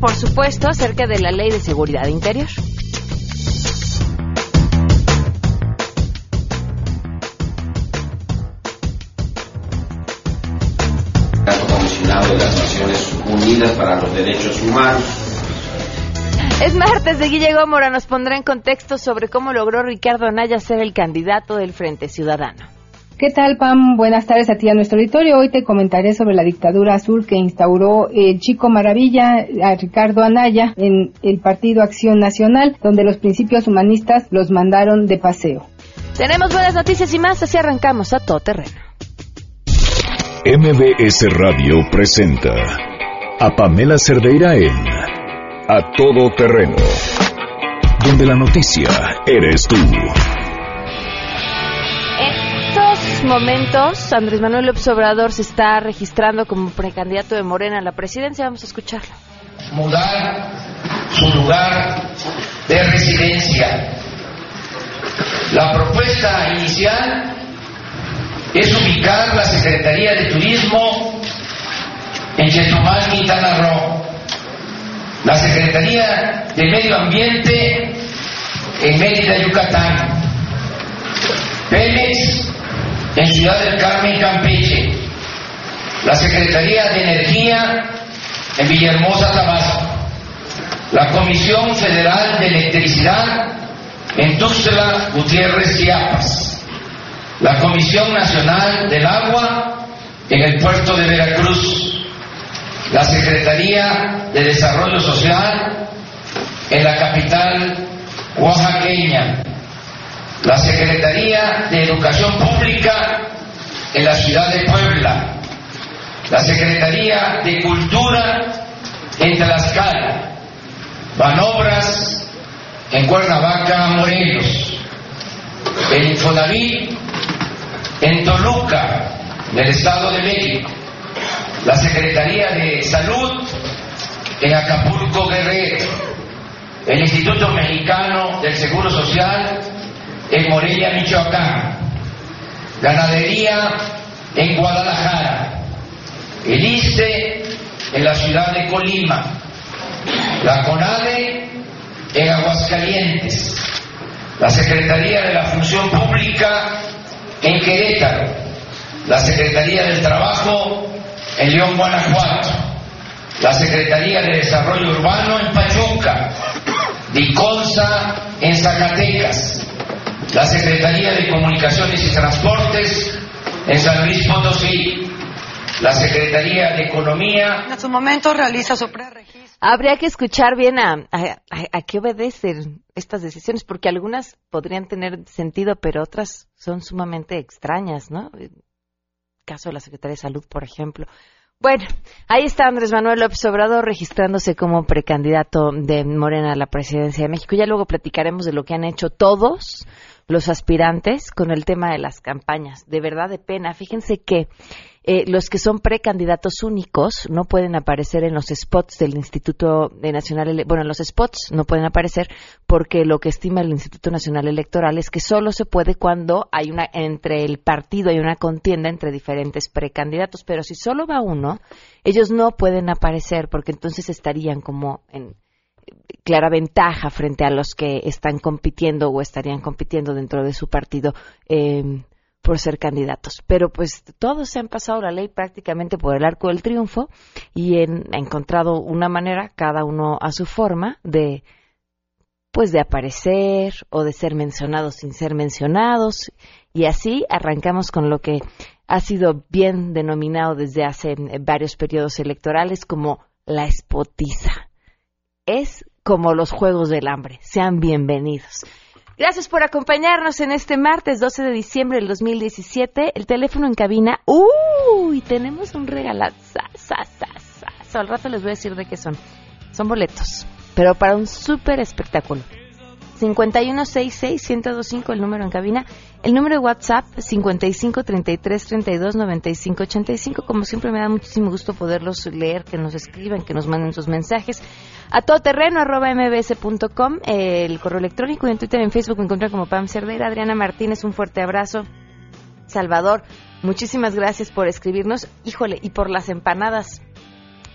por supuesto, acerca de la Ley de Seguridad Interior. de las Naciones Unidas para los Derechos Humanos. Es martes de Guille Gómora, nos pondrá en contexto sobre cómo logró Ricardo Anaya ser el candidato del Frente Ciudadano. ¿Qué tal, Pam? Buenas tardes a ti a nuestro auditorio. Hoy te comentaré sobre la dictadura azul que instauró el chico maravilla a Ricardo Anaya en el Partido Acción Nacional, donde los principios humanistas los mandaron de paseo. Tenemos buenas noticias y más, así arrancamos a todo terreno. MBS Radio presenta a Pamela Cerdeira en A Todo Terreno, donde la noticia eres tú. Momentos, Andrés Manuel López Obrador se está registrando como precandidato de Morena a la presidencia. Vamos a escucharlo. Mudar su lugar de residencia. La propuesta inicial es ubicar la Secretaría de Turismo en Chetumal, Quintana Roo, la Secretaría de Medio Ambiente en Mérida, Yucatán, Pemex en Ciudad del Carmen, Campeche, la Secretaría de Energía en Villahermosa, Tabasco, la Comisión Federal de Electricidad en Tuxtla, Gutiérrez, Chiapas, la Comisión Nacional del Agua en el puerto de Veracruz, la Secretaría de Desarrollo Social en la capital oaxaqueña, la Secretaría de Educación Pública en la ciudad de Puebla, la Secretaría de Cultura en Tlaxcala, Banobras en Cuernavaca, Morelos, el Infonavit en Toluca, del Estado de México, la Secretaría de Salud en Acapulco, Guerrero, el Instituto Mexicano del Seguro Social en Morelia, Michoacán, Ganadería en Guadalajara, el ISTE en la ciudad de Colima, la CONADE en Aguascalientes, la Secretaría de la Función Pública en Querétaro, la Secretaría del Trabajo en León, Guanajuato, la Secretaría de Desarrollo Urbano en Pachuca, DICONSA en Zacatecas, la Secretaría de Comunicaciones y Transportes en San Luis Potosí, la Secretaría de Economía. En su momento realiza su preregistro. Habría que escuchar bien a, a, qué obedecen estas decisiones, porque algunas podrían tener sentido, pero otras son sumamente extrañas, ¿no? El caso de la Secretaría de Salud, por ejemplo. Bueno, ahí está Andrés Manuel López Obrador registrándose como precandidato de Morena a la presidencia de México. Ya luego platicaremos de lo que han hecho todos los aspirantes con el tema de las campañas. De verdad, de pena. Fíjense que eh, los que son precandidatos únicos no pueden aparecer en los spots del Instituto Nacional, bueno, en los spots no pueden aparecer porque lo que estima el Instituto Nacional Electoral es que solo se puede cuando hay una entre el partido hay una contienda entre diferentes precandidatos, pero si solo va uno, ellos no pueden aparecer porque entonces estarían como en clara ventaja frente a los que están compitiendo o estarían compitiendo dentro de su partido eh, por ser candidatos. Pero pues todos se han pasado la ley prácticamente por el arco del triunfo y han encontrado una manera, cada uno a su forma, de pues de aparecer o de ser mencionados sin ser mencionados y así arrancamos con lo que ha sido bien denominado desde hace varios periodos electorales como la espotiza. Es como los Juegos del Hambre. Sean bienvenidos. Gracias por acompañarnos en este martes 12 de diciembre del 2017. El teléfono en cabina. ¡Uy! Tenemos un regalazo. Al rato les voy a decir de qué son. Son boletos, pero para un súper espectáculo. 5166-1025 el número en cabina. El número de WhatsApp 5533329585. Como siempre me da muchísimo gusto poderlos leer, que nos escriban, que nos manden sus mensajes. A todoterreno arroba mbs.com, el correo electrónico y en Twitter y en Facebook me encuentran como Pam Cerdeira. Adriana Martínez, un fuerte abrazo. Salvador, muchísimas gracias por escribirnos. Híjole, y por las empanadas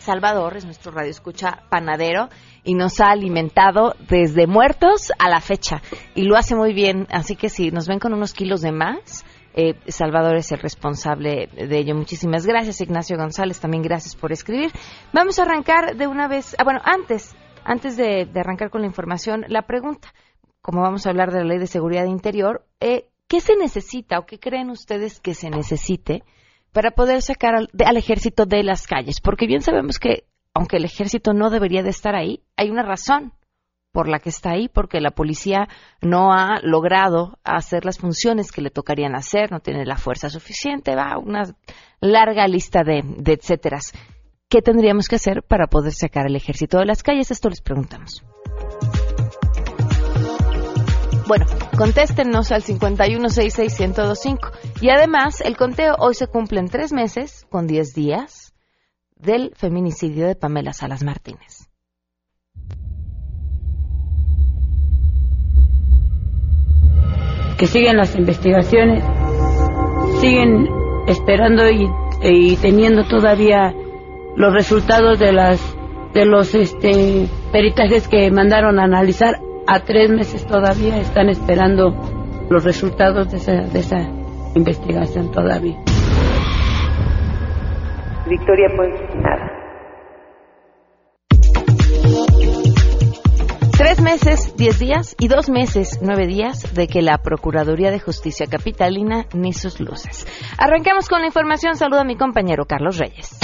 Salvador, es nuestro radio escucha panadero y nos ha alimentado desde muertos a la fecha y lo hace muy bien, así que si nos ven con unos kilos de más, eh, Salvador es el responsable de ello. Muchísimas gracias, Ignacio González, también gracias por escribir. Vamos a arrancar de una vez, ah, bueno, antes, antes de, arrancar con la información, la pregunta, como vamos a hablar de la ley de seguridad interior, eh, ¿qué se necesita o qué creen ustedes que se necesite para poder sacar al, ejército de las calles? Porque bien sabemos que, aunque el ejército no debería de estar ahí, hay una razón por la que está ahí, porque la policía no ha logrado hacer las funciones que le tocarían hacer, no tiene la fuerza suficiente, va una larga lista de, de etcéteras. ¿Qué tendríamos que hacer para poder sacar al ejército de las calles? Esto les preguntamos. Bueno, contéstenos al 5166125. Y además, el conteo hoy se cumple en tres meses, con diez días, del feminicidio de Pamela Salas Martínez. Que siguen las investigaciones, siguen esperando y, teniendo todavía los resultados de las de los este peritajes que mandaron a analizar a tres meses todavía están esperando los resultados de esa, de esa investigación todavía. Victoria pues nada. Tres meses, diez días y dos meses, nueve días de que la Procuraduría de Justicia Capitalina ni sus luces. Arranquemos con la información. Saludo a mi compañero Carlos Reyes.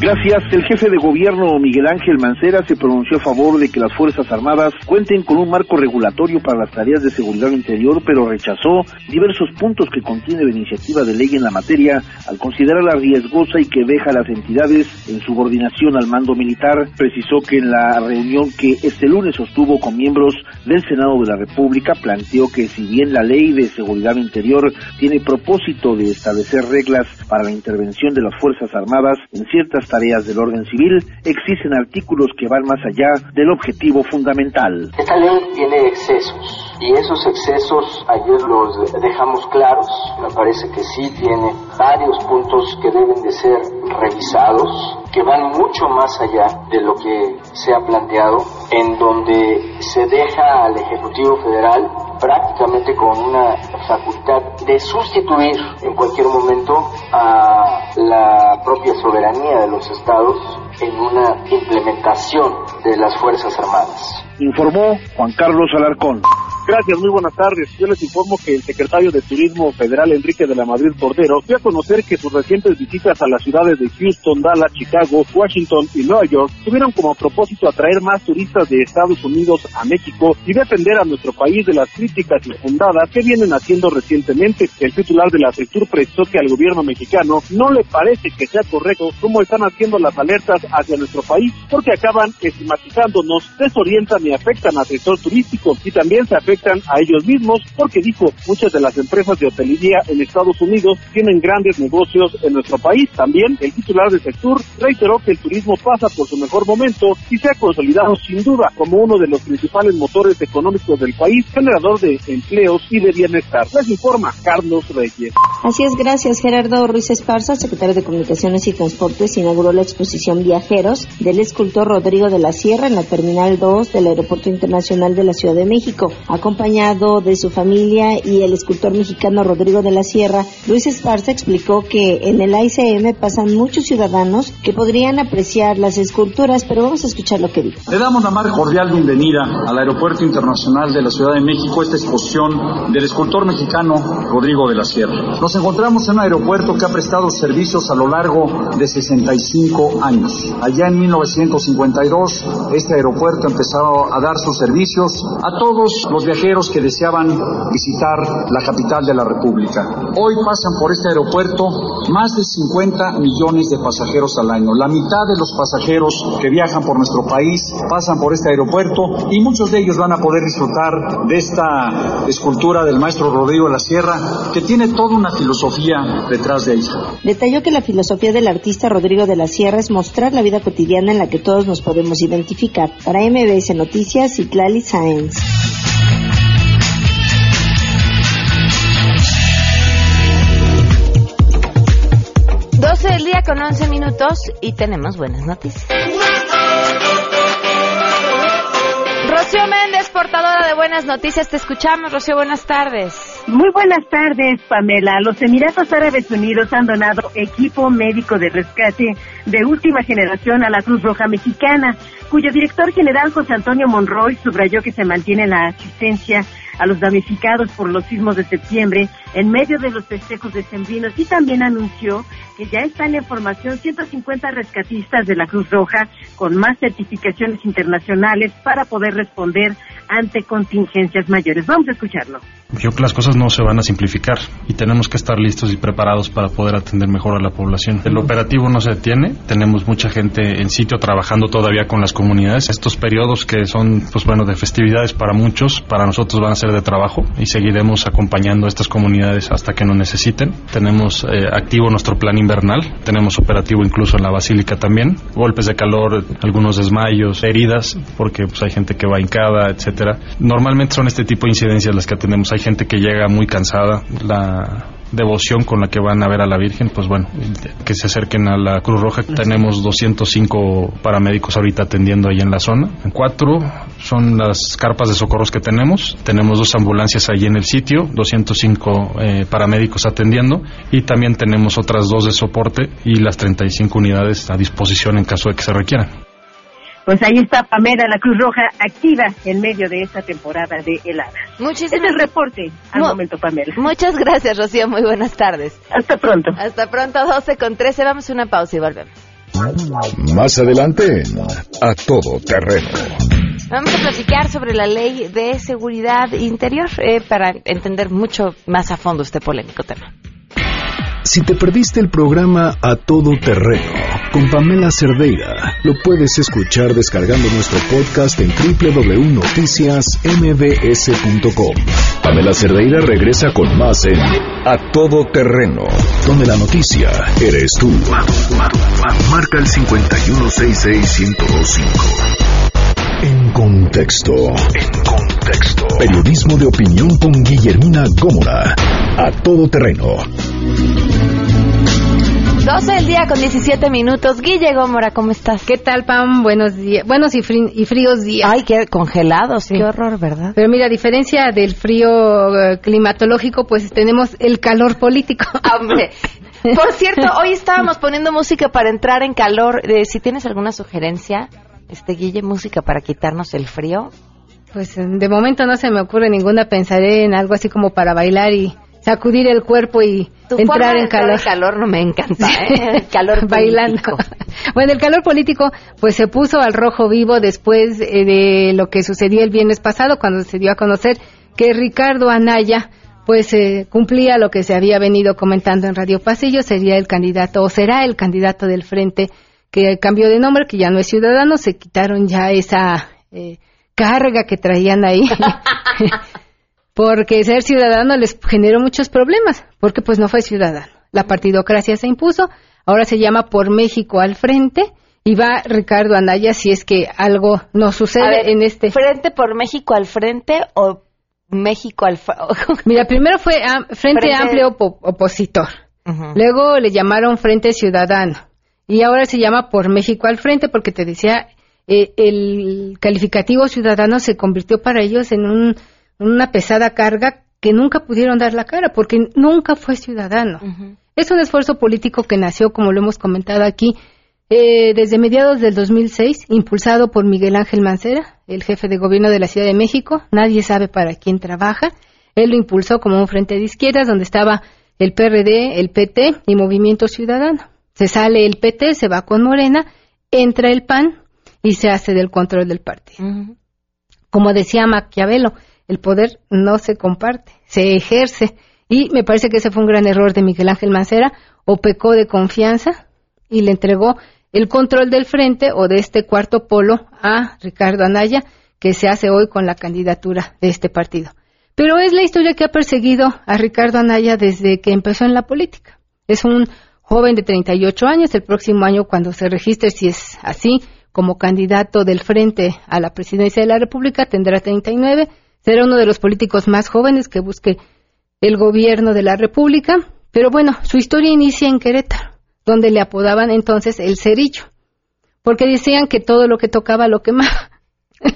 Gracias. El jefe de gobierno Miguel Ángel Mancera se pronunció a favor de que las Fuerzas Armadas cuenten con un marco regulatorio para las tareas de seguridad interior, pero rechazó diversos puntos que contiene la iniciativa de ley en la materia al considerarla riesgosa y que deja a las entidades en subordinación al mando militar. Precisó que en la reunión que este lunes sostuvo con miembros del Senado de la República planteó que si bien la ley de seguridad interior tiene propósito de establecer reglas para la intervención de las Fuerzas Armadas en ciertas tareas del orden civil, existen artículos que van más allá del objetivo fundamental. Esta ley tiene excesos y esos excesos ayer los dejamos claros. Me parece que sí tiene varios puntos que deben de ser revisados, que van mucho más allá de lo que se ha planteado, en donde se deja al Ejecutivo Federal prácticamente con una facultad de sustituir en cualquier momento a la propia soberanía de los estados en una implementación de las Fuerzas Armadas. Informó Juan Carlos Alarcón. Gracias, muy buenas tardes. Yo les informo que el secretario de Turismo Federal, Enrique de la Madrid Cordero, dio a conocer que sus recientes visitas a las ciudades de Houston, Dallas, Chicago, Washington y Nueva York tuvieron como propósito atraer más turistas de Estados Unidos a México y defender a nuestro país de las críticas infundadas que vienen haciendo recientemente. El titular de la sector precisó que al gobierno mexicano no le parece que sea correcto cómo están haciendo las alertas hacia nuestro país porque acaban estigmatizándonos, desorientan y afectan al sector turístico y también se afecta a ellos mismos porque dijo muchas de las empresas de hotelería en Estados Unidos tienen grandes negocios en nuestro país. También el titular de sector reiteró que el turismo pasa por su mejor momento y se ha consolidado sin duda como uno de los principales motores económicos del país, generador de empleos y de bienestar. Les informa Carlos Reyes. Así es, gracias Gerardo Ruiz Esparza, secretario de Comunicaciones y Transportes, inauguró la exposición Viajeros del escultor Rodrigo de la Sierra en la Terminal 2 del Aeropuerto Internacional de la Ciudad de México acompañado de su familia y el escultor mexicano Rodrigo de la Sierra, Luis Esparza explicó que en el ICM pasan muchos ciudadanos que podrían apreciar las esculturas, pero vamos a escuchar lo que dijo. Le damos la más cordial bienvenida al Aeropuerto Internacional de la Ciudad de México, esta exposición del escultor mexicano Rodrigo de la Sierra. Nos encontramos en un aeropuerto que ha prestado servicios a lo largo de 65 años. Allá en 1952, este aeropuerto empezó a dar sus servicios a todos los viajeros que deseaban visitar la capital de la República. Hoy pasan por este aeropuerto más de 50 millones de pasajeros al año. La mitad de los pasajeros que viajan por nuestro país pasan por este aeropuerto y muchos de ellos van a poder disfrutar de esta escultura del maestro Rodrigo de la Sierra que tiene toda una filosofía detrás de ella. Detalló que la filosofía del artista Rodrigo de la Sierra es mostrar la vida cotidiana en la que todos nos podemos identificar. Para MBS Noticias, Clali Sáenz. del día con 11 minutos y tenemos buenas noticias. Rocío Méndez, portadora de buenas noticias, te escuchamos. Rocío, buenas tardes. Muy buenas tardes, Pamela. Los Emiratos Árabes Unidos han donado equipo médico de rescate de última generación a la Cruz Roja Mexicana, cuyo director general José Antonio Monroy subrayó que se mantiene la asistencia a los damnificados por los sismos de septiembre en medio de los festejos decembrinos y también anunció que ya están en formación 150 rescatistas de la Cruz Roja con más certificaciones internacionales para poder responder ante contingencias mayores. Vamos a escucharlo. Yo creo que las cosas no se van a simplificar y tenemos que estar listos y preparados para poder atender mejor a la población. El operativo no se detiene, tenemos mucha gente en sitio trabajando todavía con las comunidades. Estos periodos que son, pues bueno, de festividades para muchos, para nosotros van a ser de trabajo y seguiremos acompañando a estas comunidades hasta que nos necesiten. Tenemos eh, activo nuestro plan invernal, tenemos operativo incluso en la basílica también. Golpes de calor, algunos desmayos, heridas, porque pues hay gente que va hincada, etcétera. Normalmente son este tipo de incidencias las que atendemos. Hay gente que llega muy cansada, la devoción con la que van a ver a la Virgen, pues bueno, que se acerquen a la Cruz Roja. Tenemos 205 paramédicos ahorita atendiendo ahí en la zona. Cuatro son las carpas de socorros que tenemos. Tenemos dos ambulancias ahí en el sitio, 205 eh, paramédicos atendiendo y también tenemos otras dos de soporte y las 35 unidades a disposición en caso de que se requieran. Pues ahí está Pamela, la Cruz Roja, activa en medio de esta temporada de heladas. Muchísimas Este es el reporte al momento, Pamela. Muchas gracias, Rocío. Muy buenas tardes. Hasta pronto. Hasta pronto, 12 con 13. Vamos a una pausa y volvemos. Más adelante A Todo Terreno. Vamos a platicar sobre la ley de seguridad interior eh, para entender mucho más a fondo este polémico tema. Si te perdiste el programa A Todo Terreno con Pamela Cerdeira, lo puedes escuchar descargando nuestro podcast en www.noticiasmbs.com. Pamela Cerdeira regresa con más en A Todo Terreno, donde la noticia eres tú. Marca el 5166125. En contexto. En contexto. Periodismo de opinión con Guillermina Gómora. A todo terreno. 12 del día con 17 minutos. Guille Gómora, ¿cómo estás? ¿Qué tal, Pam? Buenos días. Buenos y, fríos días. Ay, qué congelados. Sí. Qué horror, ¿verdad? Pero mira, a diferencia del frío eh, climatológico, pues tenemos el calor político. Hombre. Por cierto, hoy estábamos poniendo música para entrar en calor. Eh, si tienes alguna sugerencia, este Guille, música para quitarnos el frío. Pues eh, de momento no se me ocurre ninguna. Pensaré en algo así como para bailar y sacudir el cuerpo y Tu entrar en calor. en calor no me encanta, ¿eh? El calor bailando. Bueno, el calor político pues se puso al rojo vivo después eh, de lo que sucedió el viernes pasado cuando se dio a conocer que Ricardo Anaya pues eh, cumplía lo que se había venido comentando en Radio Pasillo, sería el candidato o será el candidato del frente que cambió de nombre, que ya no es ciudadano, se quitaron ya esa eh, carga que traían ahí. porque ser ciudadano les generó muchos problemas, porque pues no fue ciudadano. La partidocracia se impuso, ahora se llama Por México al frente y va Ricardo Anaya si es que algo no sucede ver, en este. ¿Frente por México al frente o México al frente? Mira, primero fue am- Frente, Frente- Amplio Opo- Opositor, luego le llamaron Frente Ciudadano y ahora se llama Por México al frente porque te decía, eh, el calificativo ciudadano se convirtió para ellos en un- una pesada carga que nunca pudieron dar la cara porque nunca fue ciudadano. Es un esfuerzo político que nació, como lo hemos comentado aquí, eh, desde mediados del 2006, impulsado por Miguel Ángel Mancera, el jefe de gobierno de la Ciudad de México. Nadie sabe para quién trabaja. Él lo impulsó como un frente de izquierdas donde estaba el PRD, el PT y Movimiento Ciudadano. Se sale el PT, se va con Morena, entra el PAN y se hace del control del partido. Como decía Maquiavelo, el poder no se comparte, se ejerce. Y me parece que ese fue un gran error de Miguel Ángel Mancera, o pecó de confianza y le entregó el control del frente o de este cuarto polo a Ricardo Anaya, que se hace hoy con la candidatura de este partido. Pero es la historia que ha perseguido a Ricardo Anaya desde que empezó en la política. Es un joven de 38 años, el próximo año cuando se registre, si es así, como candidato del frente a la presidencia de la República, tendrá 39, será uno de los políticos más jóvenes que busque el gobierno de la República. Pero bueno, su historia inicia en Querétaro, donde le apodaban entonces el cerillo, porque decían que todo lo que tocaba lo quemaba.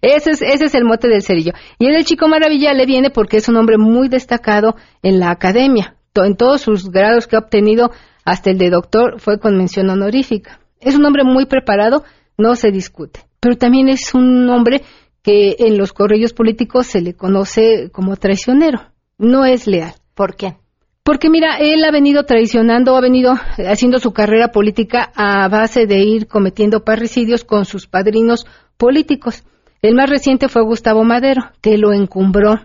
Ese es, ese es el mote del cerillo. Y el chico maravilla le viene porque es un hombre muy destacado en la academia. En todos sus grados que ha obtenido, hasta el de doctor, fue con mención honorífica. Es un hombre muy preparado, no se discute. Pero también es un hombre que en los correos políticos se le conoce como traicionero. No es leal. ¿Por qué? Porque mira, él ha venido traicionando, ha venido haciendo su carrera política a base de ir cometiendo parricidios con sus padrinos políticos. El más reciente fue Gustavo Madero, que lo encumbró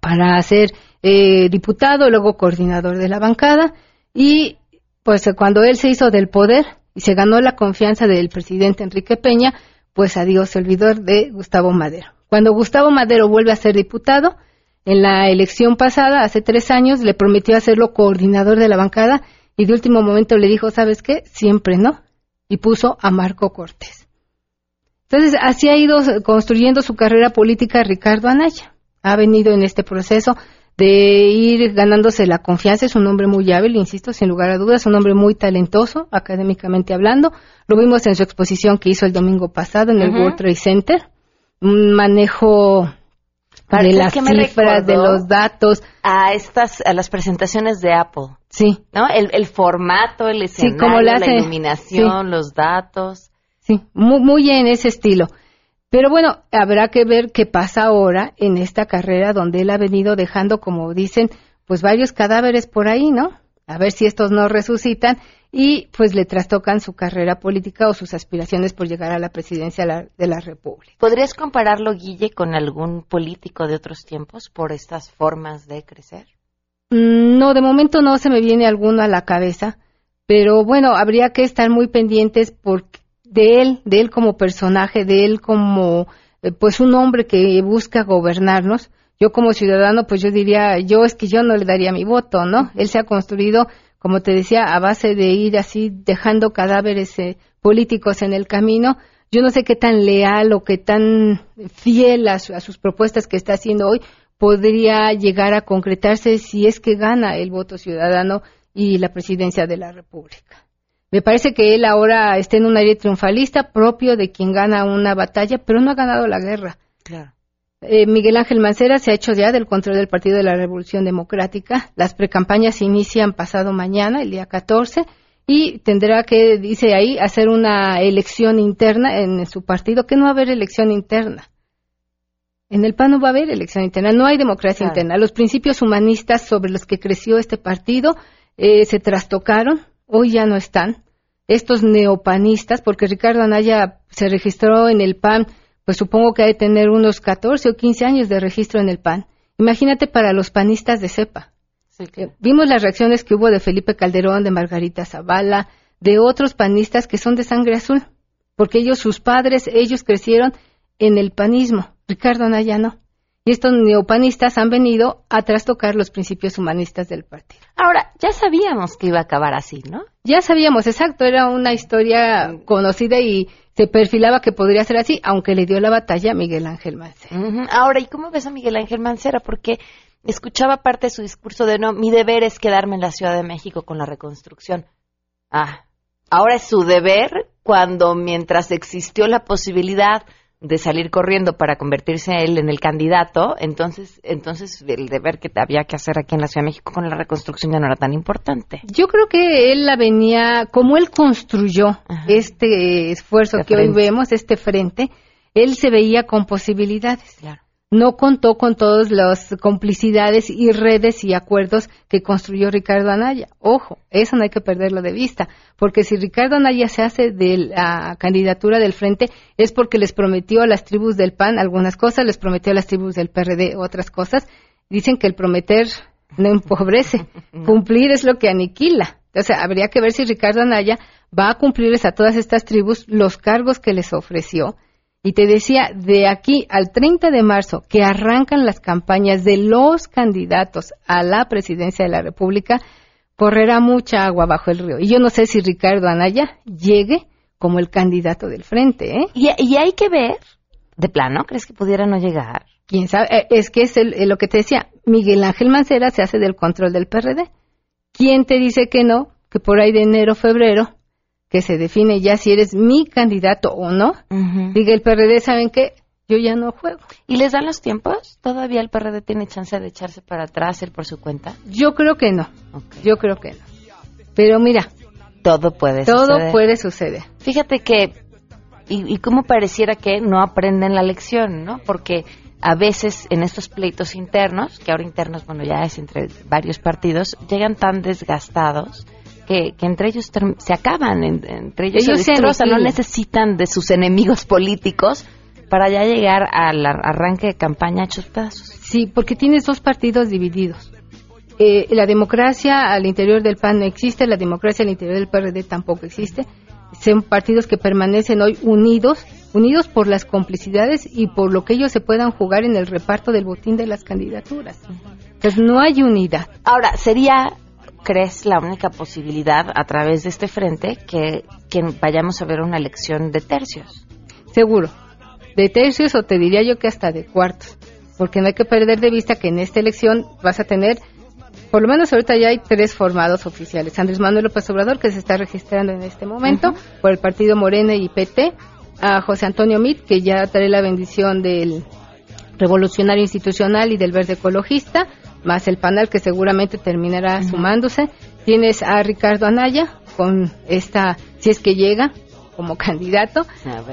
para ser eh, diputado, luego coordinador de la bancada, y pues cuando él se hizo del poder y se ganó la confianza del presidente Enrique Peña, pues adiós, se olvidó de Gustavo Madero. Cuando Gustavo Madero vuelve a ser diputado, en la elección pasada, hace tres años, le prometió hacerlo coordinador de la bancada y de último momento le dijo, ¿sabes qué? Siempre no. Y puso a Marco Cortés. Entonces, así ha ido construyendo su carrera política Ricardo Anaya. Ha venido en este proceso de ir ganándose la confianza. Es un hombre muy hábil, insisto, sin lugar a dudas, un hombre muy talentoso, académicamente hablando. Lo vimos en su exposición que hizo el domingo pasado en el World Trade Center. Un manejo de las cifras, de los datos. A estas, a las presentaciones de Apple. Sí. ¿No? El, formato, el escenario, la, iluminación, los datos. Sí, muy, muy en ese estilo. Pero bueno, habrá que ver qué pasa ahora en esta carrera donde él ha venido dejando, como dicen, pues varios cadáveres por ahí, ¿no? A ver si estos no resucitan y pues le trastocan su carrera política o sus aspiraciones por llegar a la presidencia de la República. ¿Podrías compararlo, Guille, con algún político de otros tiempos por estas formas de crecer? Mm, no, de momento no se me viene alguno a la cabeza, pero bueno, habría que estar muy pendientes porque de él, de él como personaje, de él como eh, pues un hombre que busca gobernarnos. Yo como ciudadano, pues yo diría, yo es que yo no le daría mi voto, ¿no? Él se ha construido, como te decía, a base de ir así dejando cadáveres eh, políticos en el camino. Yo no sé qué tan leal o qué tan fiel a sus propuestas que está haciendo hoy podría llegar a concretarse si es que gana el voto ciudadano y la presidencia de la República. Me parece que él ahora está en un aire triunfalista propio de quien gana una batalla, pero no ha ganado la guerra. Eh, Miguel Ángel Mancera se ha hecho ya del control del Partido de la Revolución Democrática. Las precampañas se inician pasado mañana, el día 14, y tendrá que, dice ahí, hacer una elección interna en su partido, que no va a haber elección interna. En el PAN no va a haber elección interna, no hay democracia interna. Los principios humanistas sobre los que creció este partido eh, se trastocaron, hoy ya no están. Estos neopanistas, porque Ricardo Anaya se registró en el PAN, pues supongo que ha de tener unos 14 o 15 años de registro en el PAN. Imagínate para los panistas de cepa. Eh, vimos las reacciones que hubo de Felipe Calderón, de Margarita Zavala, de otros panistas que son de sangre azul, porque ellos, sus padres, ellos crecieron en el panismo. Ricardo Anaya no. Y estos neopanistas han venido a trastocar los principios humanistas del partido. Ahora, ya sabíamos que iba a acabar así, ¿no? Ya sabíamos, exacto, era una historia conocida y se perfilaba que podría ser así, aunque le dio la batalla a Miguel Ángel Mancera. Ahora, ¿y cómo ves a Miguel Ángel Mancera? Porque escuchaba parte de su discurso de no, mi deber es quedarme en la Ciudad de México con la reconstrucción. Ah, ahora es su deber cuando mientras existió la posibilidad de salir corriendo para convertirse él en el candidato, entonces, entonces el deber que había que hacer aquí en la Ciudad de México con la reconstrucción ya no era tan importante. Yo creo que él la venía, como él construyó este esfuerzo que hoy vemos, este frente, él se veía con posibilidades. Claro no contó con todas las complicidades y redes y acuerdos que construyó Ricardo Anaya. Ojo, eso no hay que perderlo de vista, porque si Ricardo Anaya se hace de la candidatura del frente es porque les prometió a las tribus del PAN algunas cosas, les prometió a las tribus del PRD otras cosas. Dicen que el prometer no empobrece, cumplir es lo que aniquila. Sea, habría que ver si Ricardo Anaya va a cumplirles a todas estas tribus los cargos que les ofreció y te decía, de aquí al 30 de marzo, que arrancan las campañas de los candidatos a la presidencia de la República, correrá mucha agua bajo el río. Y yo no sé si Ricardo Anaya llegue como el candidato del frente. ¿eh? Y, hay que ver, de plano, ¿crees que pudiera no llegar? ¿Quién sabe? Eh, es que es lo que te decía, Miguel Ángel Mancera se hace del control del PRD. ¿Quién te dice que no? que por ahí de enero, febrero, que se define ya si eres mi candidato o no, diga el PRD, ¿saben qué? Yo ya no juego. ¿Y les dan los tiempos? ¿Todavía el PRD tiene chance de echarse para atrás, ir por su cuenta? Yo creo que no. Yo creo que no. Pero mira. Todo puede todo suceder. Todo puede suceder. Fíjate que, y, y cómo pareciera que no aprenden la lección, ¿no? Porque a veces en estos pleitos internos, que ahora internos, bueno, ya es entre varios partidos, llegan tan desgastados que, que entre ellos se acaban, en, entre ellos, ellos se destrozan, no necesitan de sus enemigos políticos para ya llegar al arranque de campaña hechos pedazos. Sí, porque tienes dos partidos divididos. Eh, la democracia al interior del PAN no existe, la democracia al interior del PRD tampoco existe. Son partidos que permanecen hoy unidos, unidos por las complicidades y por lo que ellos se puedan jugar en el reparto del botín de las candidaturas. Entonces no hay unidad. Ahora, sería, crees, la única posibilidad a través de este frente que, que vayamos a ver una elección de tercios. Seguro, de tercios o te diría yo que hasta de cuartos, porque no hay que perder de vista que en esta elección vas a tener, por lo menos ahorita ya hay tres formados oficiales. Andrés Manuel López Obrador, que se está registrando en este momento por el partido Morena y PT, a José Antonio Mit, que ya trae la bendición del revolucionario institucional y del verde ecologista, más el panel que seguramente terminará sumándose. Tienes a Ricardo Anaya con esta, si es que llega, como candidato,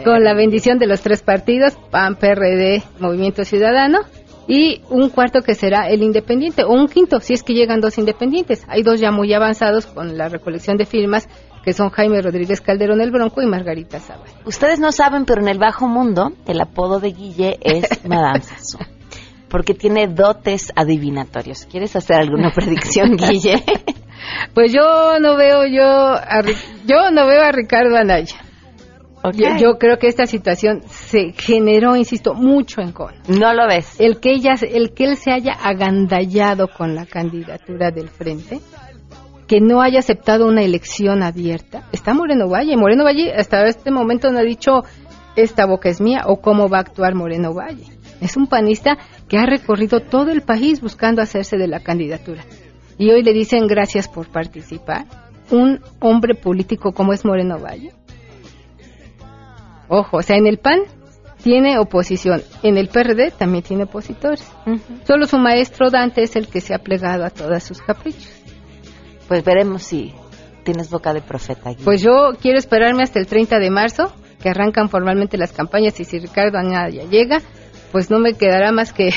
con la bendición de los tres partidos, PAN, PRD, Movimiento Ciudadano, y un cuarto que será el independiente, o un quinto, si es que llegan dos independientes. Hay dos ya muy avanzados con la recolección de firmas, que son Jaime Rodríguez Calderón el Bronco y Margarita Zavala. Ustedes no saben, pero en el bajo mundo, el apodo de Guille es Madame Sassou. Porque tiene dotes adivinatorios. ¿Quieres hacer alguna predicción, Guille? pues yo no veo yo a, yo no veo a Ricardo Anaya. Okay. Yo, yo, creo que esta situación se generó, insisto, mucho en con. No lo ves. El que ella, el que él se haya agandallado con la candidatura del frente, que no haya aceptado una elección abierta. Está Moreno Valle. Moreno Valle hasta este momento no ha dicho esta boca es mía o cómo va a actuar Moreno Valle. Es un panista que ha recorrido todo el país buscando hacerse de la candidatura. Y hoy le dicen gracias por participar. Un hombre político como es Moreno Valle Ojo, o sea, en el PAN tiene oposición, en el PRD también tiene opositores. Uh -huh. Solo su maestro Dante es el que se ha plegado a todos sus caprichos. Pues veremos si tienes boca de profeta. Guille. Pues yo quiero esperarme hasta el 30 de marzo, que arrancan formalmente las campañas y si Ricardo Anaya llega, pues no me quedará más que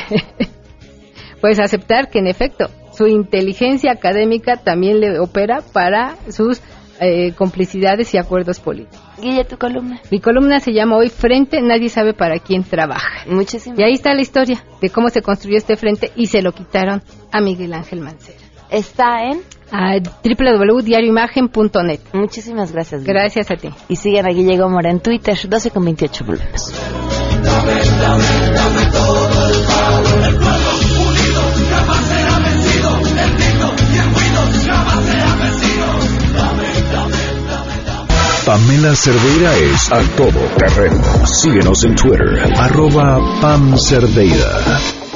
pues aceptar que en efecto su inteligencia académica también le opera para sus eh, complicidades y acuerdos políticos. Guille, tu columna. Mi columna se llama Hoy Frente, nadie sabe para quién trabaja. Muchísimas. Y ahí está la historia de cómo se construyó este frente y se lo quitaron a Miguel Ángel Mancera. Está en a www.diarioimagen.net. Muchísimas gracias. Guille. Gracias a ti. Y sigan a Guille Gómora en Twitter, 12 con 28 volvemos. Dame, dame, dame todo el power. El pueblo unido jamás será vencido. El digno y el bueno jamás será vencido. Dame, dame, dame, dame. Pamela Cerdeira es a todo terreno. Síguenos en Twitter, arroba Pam Cerdeira.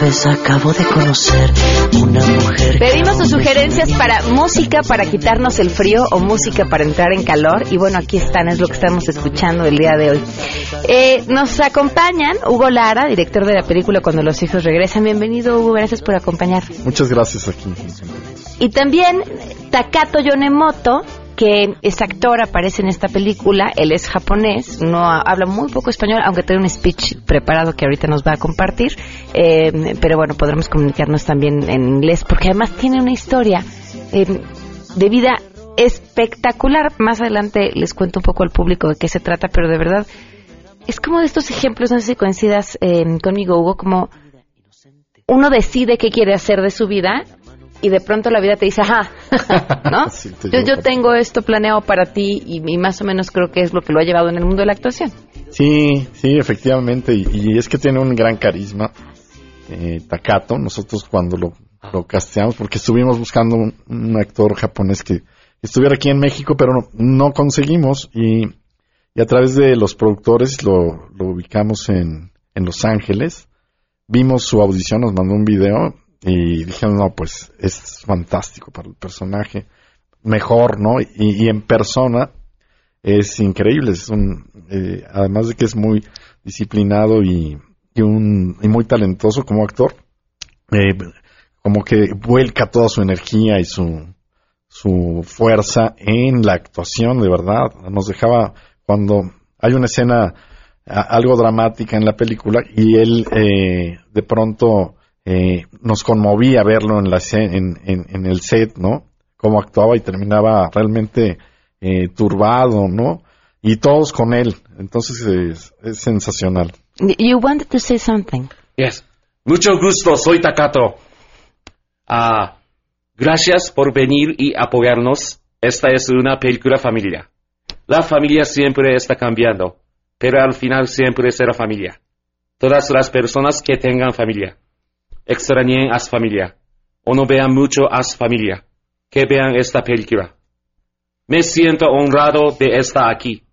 Acabo de conocer una mujer. Pedimos sus sugerencias para música para quitarnos el frío o música para entrar en calor. Y bueno, aquí están, es lo que estamos escuchando el día de hoy. Eh, nos acompañan Hugo Lara, director de la película Cuando los hijos regresan. Bienvenido, Hugo, gracias por acompañar. Muchas gracias aquí. Y también Takato Yonemoto, que es actor, aparece en esta película, él es japonés, no habla muy poco español, aunque tiene un speech preparado que ahorita nos va a compartir, eh, pero bueno, podremos comunicarnos también en inglés, porque además tiene una historia eh, de vida espectacular. Más adelante les cuento un poco al público de qué se trata, pero de verdad es como de estos ejemplos, no sé si coincidas eh, conmigo, Hugo, como uno decide qué quiere hacer de su vida y de pronto la vida te dice, ajá, ¿no? Sí, te yo, yo tengo esto planeado para ti y, y más o menos creo que es lo que lo ha llevado en el mundo de la actuación. Sí, sí, efectivamente, y, y es que tiene un gran carisma, eh, Takato, nosotros cuando lo, lo casteamos, porque estuvimos buscando un, un actor japonés que estuviera aquí en México, pero no, no conseguimos, y, y a través de los productores lo, lo ubicamos en, en Los Ángeles, vimos su audición, nos mandó un video, y dijeron, no, pues es fantástico para el personaje, mejor, ¿no? Y, en persona es increíble, es un, eh, además de que es muy disciplinado y, y un, y muy talentoso como actor, eh, como que vuelca toda su energía y su, su fuerza en la actuación, de verdad. Nos dejaba cuando hay una escena algo dramática en la película y él eh, de pronto eh, nos conmovía verlo en, la, en, en, en el set, ¿no? Cómo actuaba y terminaba realmente eh, turbado, ¿no? Y todos con él. Entonces es, es sensacional. You wanted to say something. Yes. Mucho gusto, soy Takato. Ah, gracias por venir y apoyarnos. Esta es una película familia. La familia siempre está cambiando, pero al final siempre será familia. Todas las personas que tengan familia, extrañen a su familia, o no vean mucho a su familia, que vean esta película. Me siento honrado de estar aquí.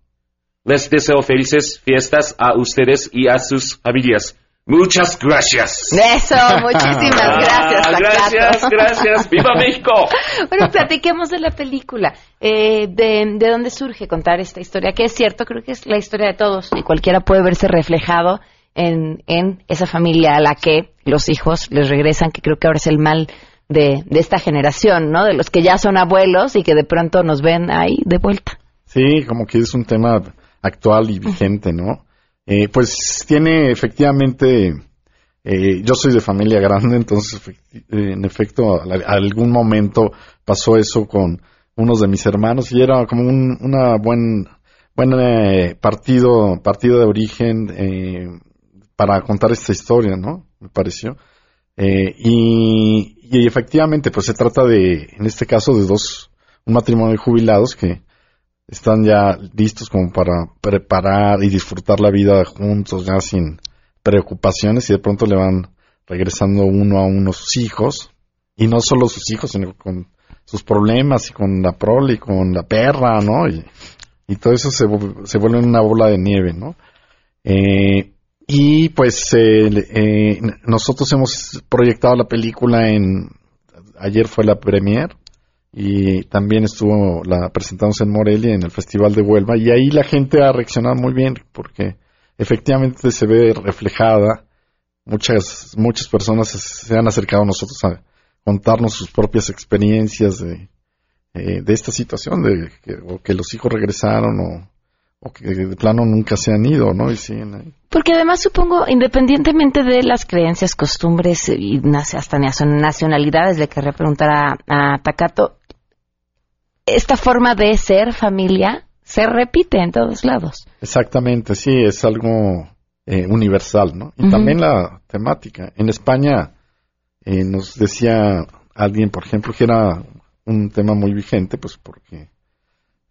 Les deseo felices fiestas a ustedes y a sus familias. Muchas gracias. Eso, muchísimas gracias. Ah, gracias, gracias. ¡Viva México! Bueno, platiquemos de la película. Eh, de, ¿De dónde surge contar esta historia? Que es cierto, creo que es la historia de todos y cualquiera puede verse reflejado en, en esa familia a la que los hijos les regresan, que creo que ahora es el mal de, de esta generación, ¿no? De los que ya son abuelos y que de pronto nos ven ahí de vuelta. Sí, como que es un tema actual y vigente, ¿no? Eh, pues tiene efectivamente, eh, yo soy de familia grande, entonces eh, en efecto algún momento pasó eso con unos de mis hermanos y era como un una buen buen eh, partido partido de origen eh, para contar esta historia, ¿no? Me pareció. Eh, y, y efectivamente, pues se trata de, en este caso, de dos, un matrimonio de jubilados que están ya listos como para preparar y disfrutar la vida juntos, ya sin preocupaciones, y de pronto le van regresando uno a uno sus hijos, y no solo sus hijos, sino con sus problemas, y con la prole, y con la perra, ¿no? Y, todo eso se, se vuelve una bola de nieve, ¿no? Eh, y pues eh, eh, nosotros hemos proyectado la película en ayer fue la premier y también estuvo la presentamos en Morelia en el Festival de Huelva y ahí la gente ha reaccionado muy bien porque efectivamente se ve reflejada. Muchas muchas personas se, se han acercado a nosotros a contarnos sus propias experiencias de eh, de esta situación de que, o que los hijos regresaron o, o que de plano nunca se han ido, ¿no? Y siguen ahí. Porque además supongo, independientemente de las creencias, costumbres y nace- hasta nacion- nacionalidades, le querría preguntar a, a Takato, esta forma de ser familia se repite en todos lados. Exactamente, sí, es algo eh, universal, ¿no? Y también la temática. En España eh, nos decía alguien, por ejemplo, que era un tema muy vigente, pues porque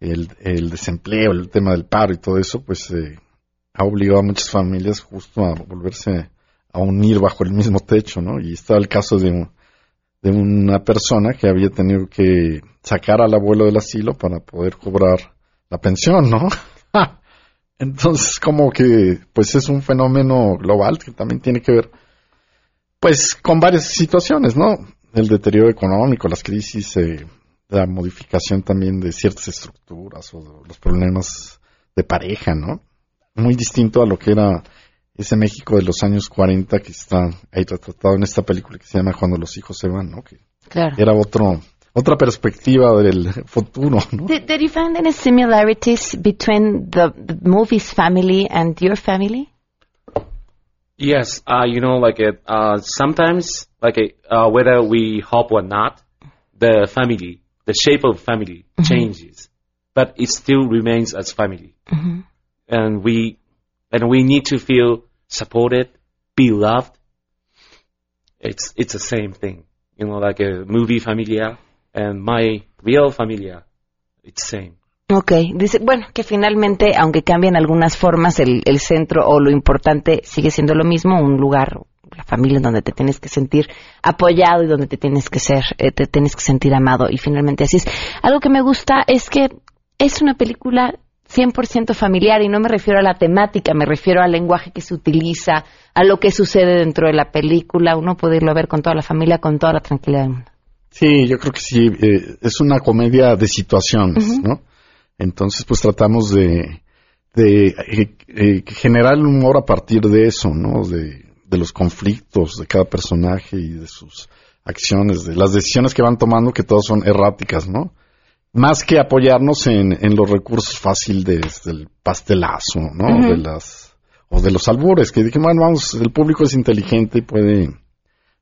el, desempleo, el tema del paro y todo eso, pues eh, ha obligado a muchas familias justo a volverse a unir bajo el mismo techo, ¿no? Y está el caso de, de una persona que había tenido que sacar al abuelo del asilo para poder cobrar la pensión, ¿no? Entonces, como que, pues es un fenómeno global que también tiene que ver, pues, con varias situaciones, ¿no? El deterioro económico, las crisis, eh, la modificación también de ciertas estructuras o los problemas de pareja, ¿no? Muy distinto a lo que era ese México de los años 40 que está ahí retratado en esta película que se llama Cuando los hijos se van, ¿no? Que Claro. era otro, otra perspectiva del futuro, ¿no? Did, did you find any similarities between the, the movie's family and your family? Yes, uh, you know, like it, uh, sometimes, like it, uh, whether we hope or not, the family, the shape of family Mhm. changes, but it still remains as family. Mhm. And we, and we need to feel supported, be loved. It's, it's the same thing. you know, like a movie familia, and my real familia, it's same. Ok, dice, bueno, que finalmente, aunque cambien algunas formas, el, el centro o lo importante sigue siendo lo mismo, un lugar, la familia en donde te tienes que sentir apoyado y donde te tienes que ser, eh, te tienes que sentir amado y finalmente así es. Algo que me gusta es que es una película 100% familiar y no me refiero a la temática, me refiero al lenguaje que se utiliza, a lo que sucede dentro de la película, uno puede irlo a ver con toda la familia, con toda la tranquilidad del mundo. Sí, yo creo que sí. eh, es una comedia de situaciones, ¿no? Entonces, pues tratamos de, de eh, eh, generar el humor a partir de eso, ¿no? De, de los conflictos de cada personaje y de sus acciones, de las decisiones que van tomando, que todas son erráticas, ¿no? Más que apoyarnos en, en los recursos fáciles del pastelazo, ¿no? De las, o de los albures, que dije, bueno, vamos, el público es inteligente y puede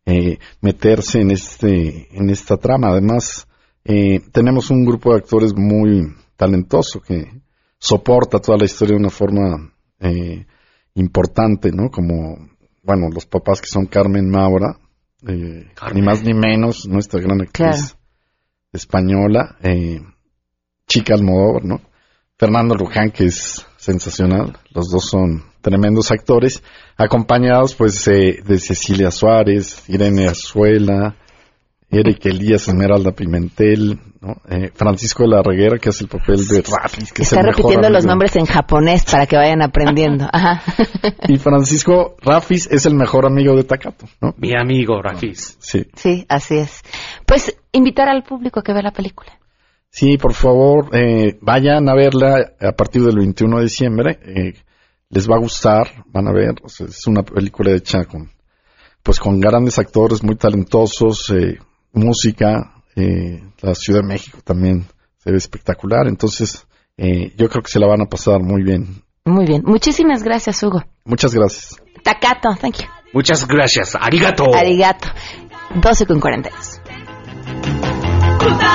eh, meterse en este, en esta trama. Además, eh, tenemos un grupo de actores muy talentoso que soporta toda la historia de una forma eh, importante, ¿no? Como, bueno, los papás que son Carmen Maura, eh, ni más ni menos, nuestra gran actriz española, eh, Chica Almodóvar, ¿no? Fernando Luján, que es sensacional, los dos son tremendos actores, acompañados pues eh, de Cecilia Suárez, Irene Azuela, Eric Elías Esmeralda Pimentel, ¿no? Eh, Francisco de la Reguera, que hace el papel de Rafi, que es Está repitiendo los nombres en japonés para que vayan aprendiendo. Ajá. Y Francisco Rafis es el mejor amigo de Takato, ¿no? Mi amigo Rafis. Sí. Sí, así es. Pues invitar al público a que vea la película. Sí, por favor, eh, vayan a verla a partir del 21 de diciembre. eh, les va a gustar, van a ver. o sea, es una película hecha con, pues con grandes actores muy talentosos, eh, música. eh, la Ciudad de México también se ve espectacular. Entonces, eh, yo creo que se la van a pasar muy bien. Muy bien. Muchísimas gracias, Hugo. Muchas gracias. Takato, thank you. Muchas gracias. Arigato. Arigato. 12 con 42. Tutta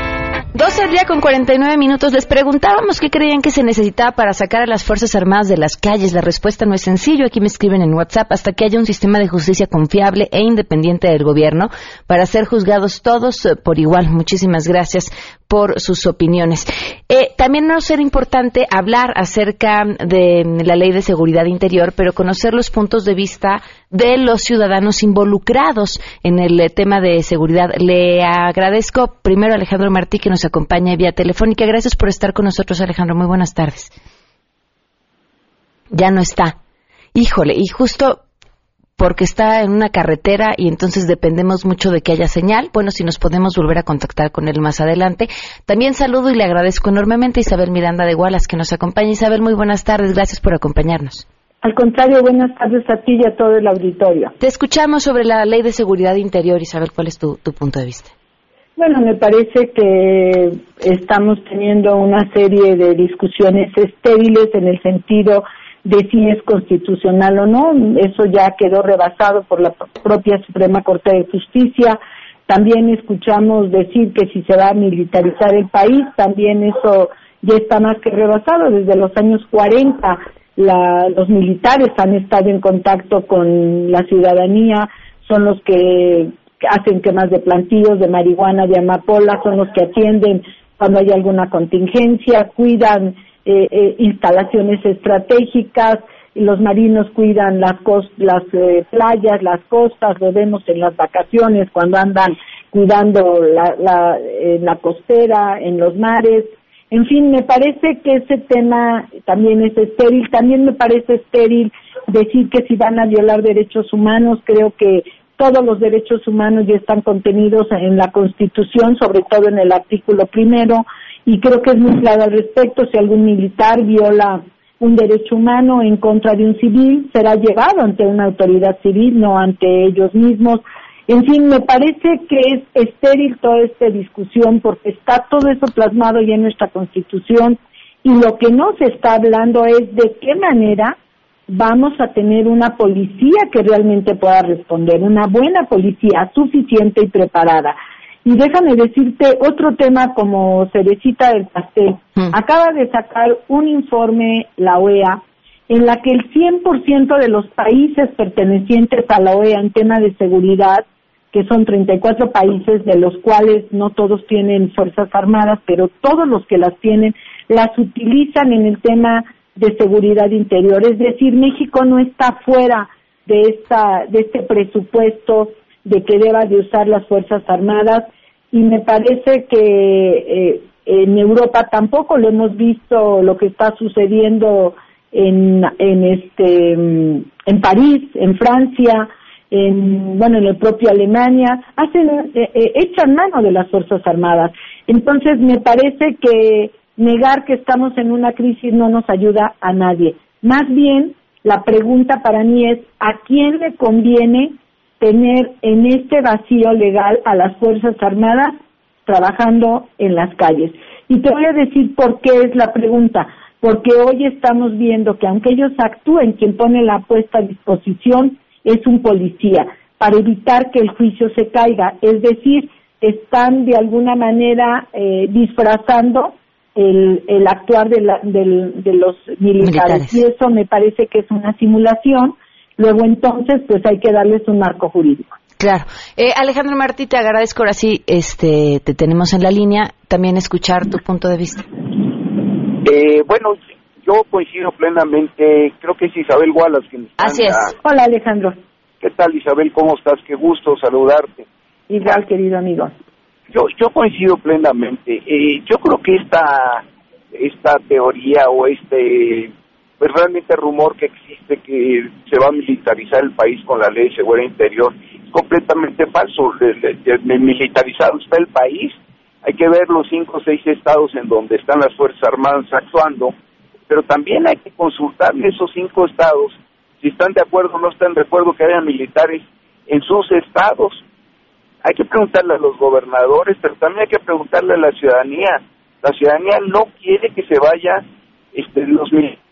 12 al día con 49 minutos. Les preguntábamos qué creían que se necesitaba para sacar a las Fuerzas Armadas de las calles. La respuesta no es sencillo. Aquí me escriben en WhatsApp. Hasta que haya un sistema de justicia confiable e independiente del gobierno para ser juzgados todos eh, por igual. Muchísimas gracias por sus opiniones. Eh, también nos era importante hablar acerca de mm, la ley de seguridad interior, pero conocer los puntos de vista de los ciudadanos involucrados en el eh, tema de seguridad. Le agradezco primero a Alejandro Martí que nos acompaña vía telefónica. Gracias por estar con nosotros, Alejandro. Muy buenas tardes. Ya no está. Híjole, y justo porque está en una carretera y entonces dependemos mucho de que haya señal. Bueno, si nos podemos volver a contactar con él más adelante. También saludo y le agradezco enormemente a Isabel Miranda de Gualas que nos acompaña. Isabel, muy buenas tardes. Gracias por acompañarnos. Al contrario, buenas tardes a ti y a todo el auditorio. Te escuchamos sobre la ley de seguridad interior, Isabel. ¿Cuál es tu, tu punto de vista? Bueno, me parece que estamos teniendo una serie de discusiones estériles en el sentido de si es constitucional o no. Eso ya quedó rebasado por la propia Suprema Corte de Justicia. También escuchamos decir que si se va a militarizar el país, también eso ya está más que rebasado. Desde los años 40 la- los militares han estado en contacto con la ciudadanía, son los que hacen quemas de plantillos, de marihuana, de amapola, son los que atienden cuando hay alguna contingencia, cuidan eh, eh, instalaciones estratégicas, los marinos cuidan las, las eh, playas, las costas, lo vemos en las vacaciones cuando andan cuidando la, la, la costera, en los mares. En fin, me parece que ese tema también es estéril. También me parece estéril decir que si van a violar derechos humanos, creo que todos los derechos humanos ya están contenidos en la Constitución, sobre todo en el artículo primero, y creo que es muy claro al respecto. Si algún militar viola un derecho humano en contra de un civil, será llevado ante una autoridad civil, no ante ellos mismos. En fin, me parece que es estéril toda esta discusión porque está todo eso plasmado ya en nuestra Constitución y lo que no se está hablando es de qué manera vamos a tener una policía que realmente pueda responder, una buena policía suficiente y preparada. Y déjame decirte otro tema como cerecita del pastel. Acaba de sacar un informe la OEA en la que el 100% de los países pertenecientes a la OEA en tema de seguridad, que son 34 países de los cuales no todos tienen fuerzas armadas, pero todos los que las tienen las utilizan en el tema de seguridad interior. Es decir, México no está fuera de esta de este presupuesto de que deba de usar las fuerzas armadas y me parece que eh, en Europa tampoco lo hemos visto lo que está sucediendo en en este en París, en Francia, en bueno en el propio Alemania hacen eh, eh, echan mano de las fuerzas armadas. Entonces me parece que negar que estamos en una crisis no nos ayuda a nadie. Más bien, la pregunta para mí es, ¿a quién le conviene tener en este vacío legal a las Fuerzas Armadas trabajando en las calles? Y te voy a decir por qué es la pregunta. Porque hoy estamos viendo que aunque ellos actúen, quien pone la puesta a disposición es un policía para evitar que el juicio se caiga. Es decir, están de alguna manera eh, disfrazando el, el actuar de, la, del, de los militares. y eso me parece que es una simulación. Luego entonces pues hay que darles un marco jurídico. Claro. Eh, Alejandro Martí, te agradezco ahora sí, este, te tenemos en la línea, también escuchar tu punto de vista. Eh, bueno, yo coincido plenamente, creo que es Isabel Wallace quien está Así es. Hola Alejandro. ¿Qué tal Isabel? ¿Cómo estás? Qué gusto saludarte. Igual, querido amigo. Yo, yo coincido plenamente. Eh, yo creo que esta, esta teoría o este pues realmente rumor que existe que se va a militarizar el país con la ley de seguridad interior es completamente falso. Militarizado está el país. Hay que ver los cinco o seis estados en donde están las Fuerzas Armadas actuando, pero también hay que consultarle esos cinco estados si están de acuerdo o no están de acuerdo que haya militares en sus estados. Hay que preguntarle a los gobernadores, pero también hay que preguntarle a la ciudadanía. La ciudadanía no quiere que se vaya este, los militares.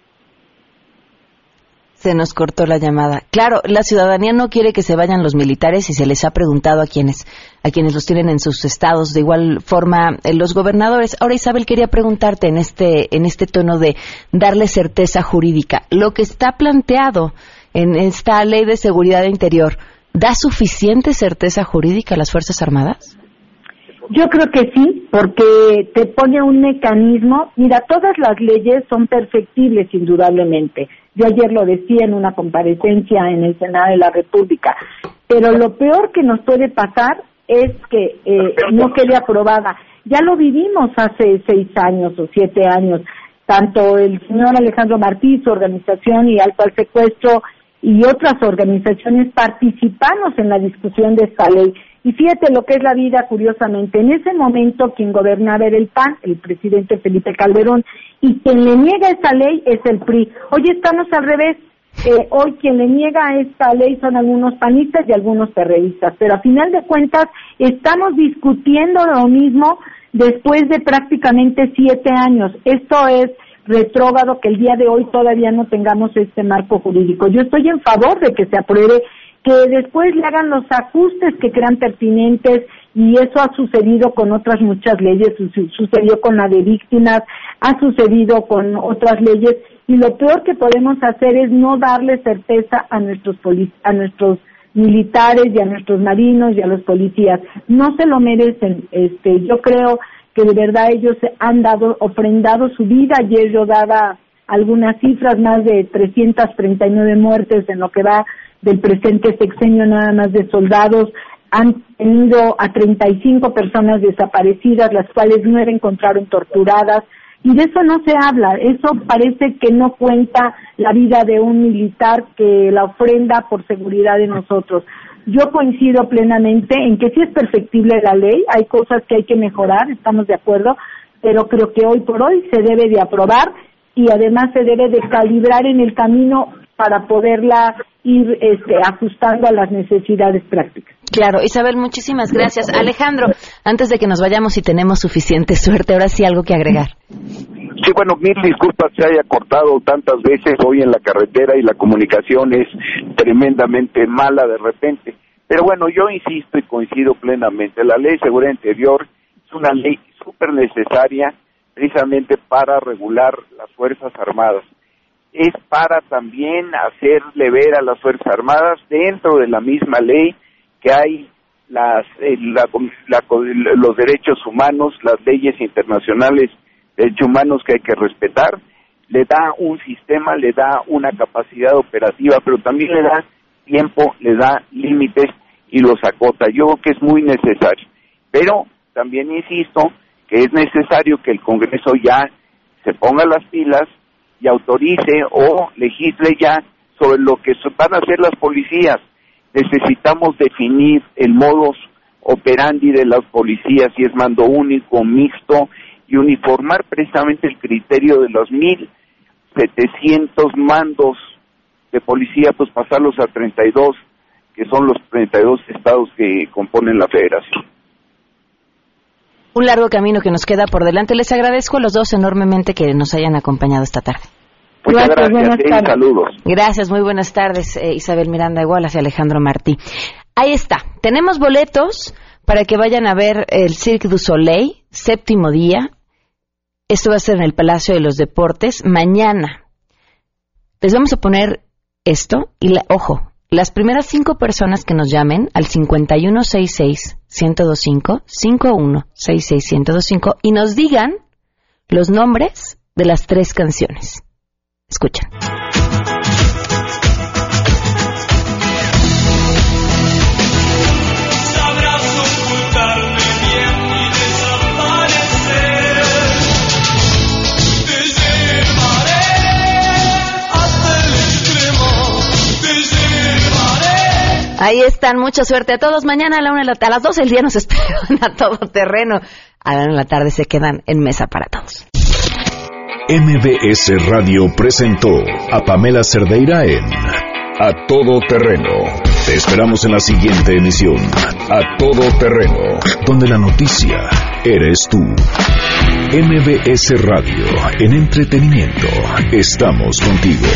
Se nos cortó la llamada. Claro, la ciudadanía no quiere que se vayan los militares y se les ha preguntado a quienes a quienes los tienen en sus estados. De igual forma, eh, los gobernadores. Ahora, Isabel, quería preguntarte en este en este tono de darle certeza jurídica. Lo que está planteado en esta ley de seguridad interior da suficiente certeza jurídica a las fuerzas armadas. Yo creo que sí, porque te pone un mecanismo. Mira, todas las leyes son perfectibles, indudablemente. Yo ayer lo decía en una comparecencia en el Senado de la República. Pero lo peor que nos puede pasar es que eh, no quede aprobada. Ya lo vivimos hace seis años o siete años. Tanto el señor Alejandro Martí, su organización y Alto al Secuestro y otras organizaciones participamos en la discusión de esta ley. Y fíjate lo que es la vida, curiosamente. En ese momento quien gobernaba era el PAN, el presidente Felipe Calderón, y quien le niega esa ley es el PRI. Hoy estamos al revés. Eh, hoy quien le niega esta ley son algunos panistas y algunos terroristas. Pero a final de cuentas estamos discutiendo lo mismo después de prácticamente siete años. Esto es retrógrado que el día de hoy todavía no tengamos este marco jurídico. Yo estoy en favor de que se apruebe, que después le hagan los ajustes que crean pertinentes y eso ha sucedido con otras muchas leyes, su- sucedió con la de víctimas, ha sucedido con otras leyes y lo peor que podemos hacer es no darle certeza a nuestros a nuestros militares y a nuestros marinos y a los policías. No se lo merecen. Este, yo creo que de verdad ellos han dado, ofrendado su vida. Ayer yo daba algunas cifras, más de 339 muertes en lo que va del presente sexenio nada más de soldados. Han tenido a 35 personas desaparecidas, las cuales no encontraron torturadas. Y de eso no se habla, eso parece que no cuenta la vida de un militar que la ofrenda por seguridad de nosotros. yo coincido plenamente en que sí es perfectible la ley, hay cosas que hay que mejorar, estamos de acuerdo, pero creo que hoy por hoy se debe de aprobar y además se debe de calibrar en el camino para poderla ir este, ajustando a las necesidades prácticas. Claro, Isabel, muchísimas gracias. Alejandro, antes de que nos vayamos y tenemos suficiente suerte, ahora sí algo que agregar. Sí, bueno, mil disculpas se haya cortado tantas veces hoy en la carretera y la comunicación es tremendamente mala de repente. Pero bueno, yo insisto y coincido plenamente, la ley de seguridad interior es una ley súper necesaria precisamente para regular las Fuerzas Armadas. Es para también hacerle ver a las Fuerzas Armadas dentro de la misma ley que hay las, eh, la- la- los derechos humanos, las leyes internacionales de derechos humanos que hay que respetar, le da un sistema, le da una capacidad operativa, pero también le da tiempo, le da límites y los acota. Yo creo que es muy necesario. Pero también insisto que es necesario que el Congreso ya se ponga las pilas y autorice o legisle ya sobre lo que van a hacer las policías. Necesitamos definir el modus operandi de las policías, si es mando único, mixto, y uniformar precisamente el criterio de los 1.700 mandos de policía, pues pasarlos a 32, que son los 32 estados que componen la federación. Un largo camino que nos queda por delante. Les agradezco a los dos enormemente que nos hayan acompañado esta tarde. Muchas gracias, eh, saludos. Gracias, muy buenas tardes, eh, Isabel Miranda Igualas y Alejandro Martí. Ahí está, tenemos boletos para que vayan a ver el Cirque du Soleil, séptimo día. Esto va a ser en el Palacio de los Deportes mañana. Les vamos a poner esto y, la- ojo, las primeras cinco personas que nos llamen al 5166-1025, 5166-1025 y nos digan los nombres de las tres canciones. Escuchen. Ahí están, mucha suerte a todos. Mañana a, la una de la- a las 12 del día nos esperan a todo terreno. A la una de la tarde se quedan en mesa para todos. MBS Radio presentó a Pamela Cerdeira en A Todo Terreno. Te esperamos en la siguiente emisión, A Todo Terreno, donde la noticia eres tú. MBS Radio, en entretenimiento, estamos contigo.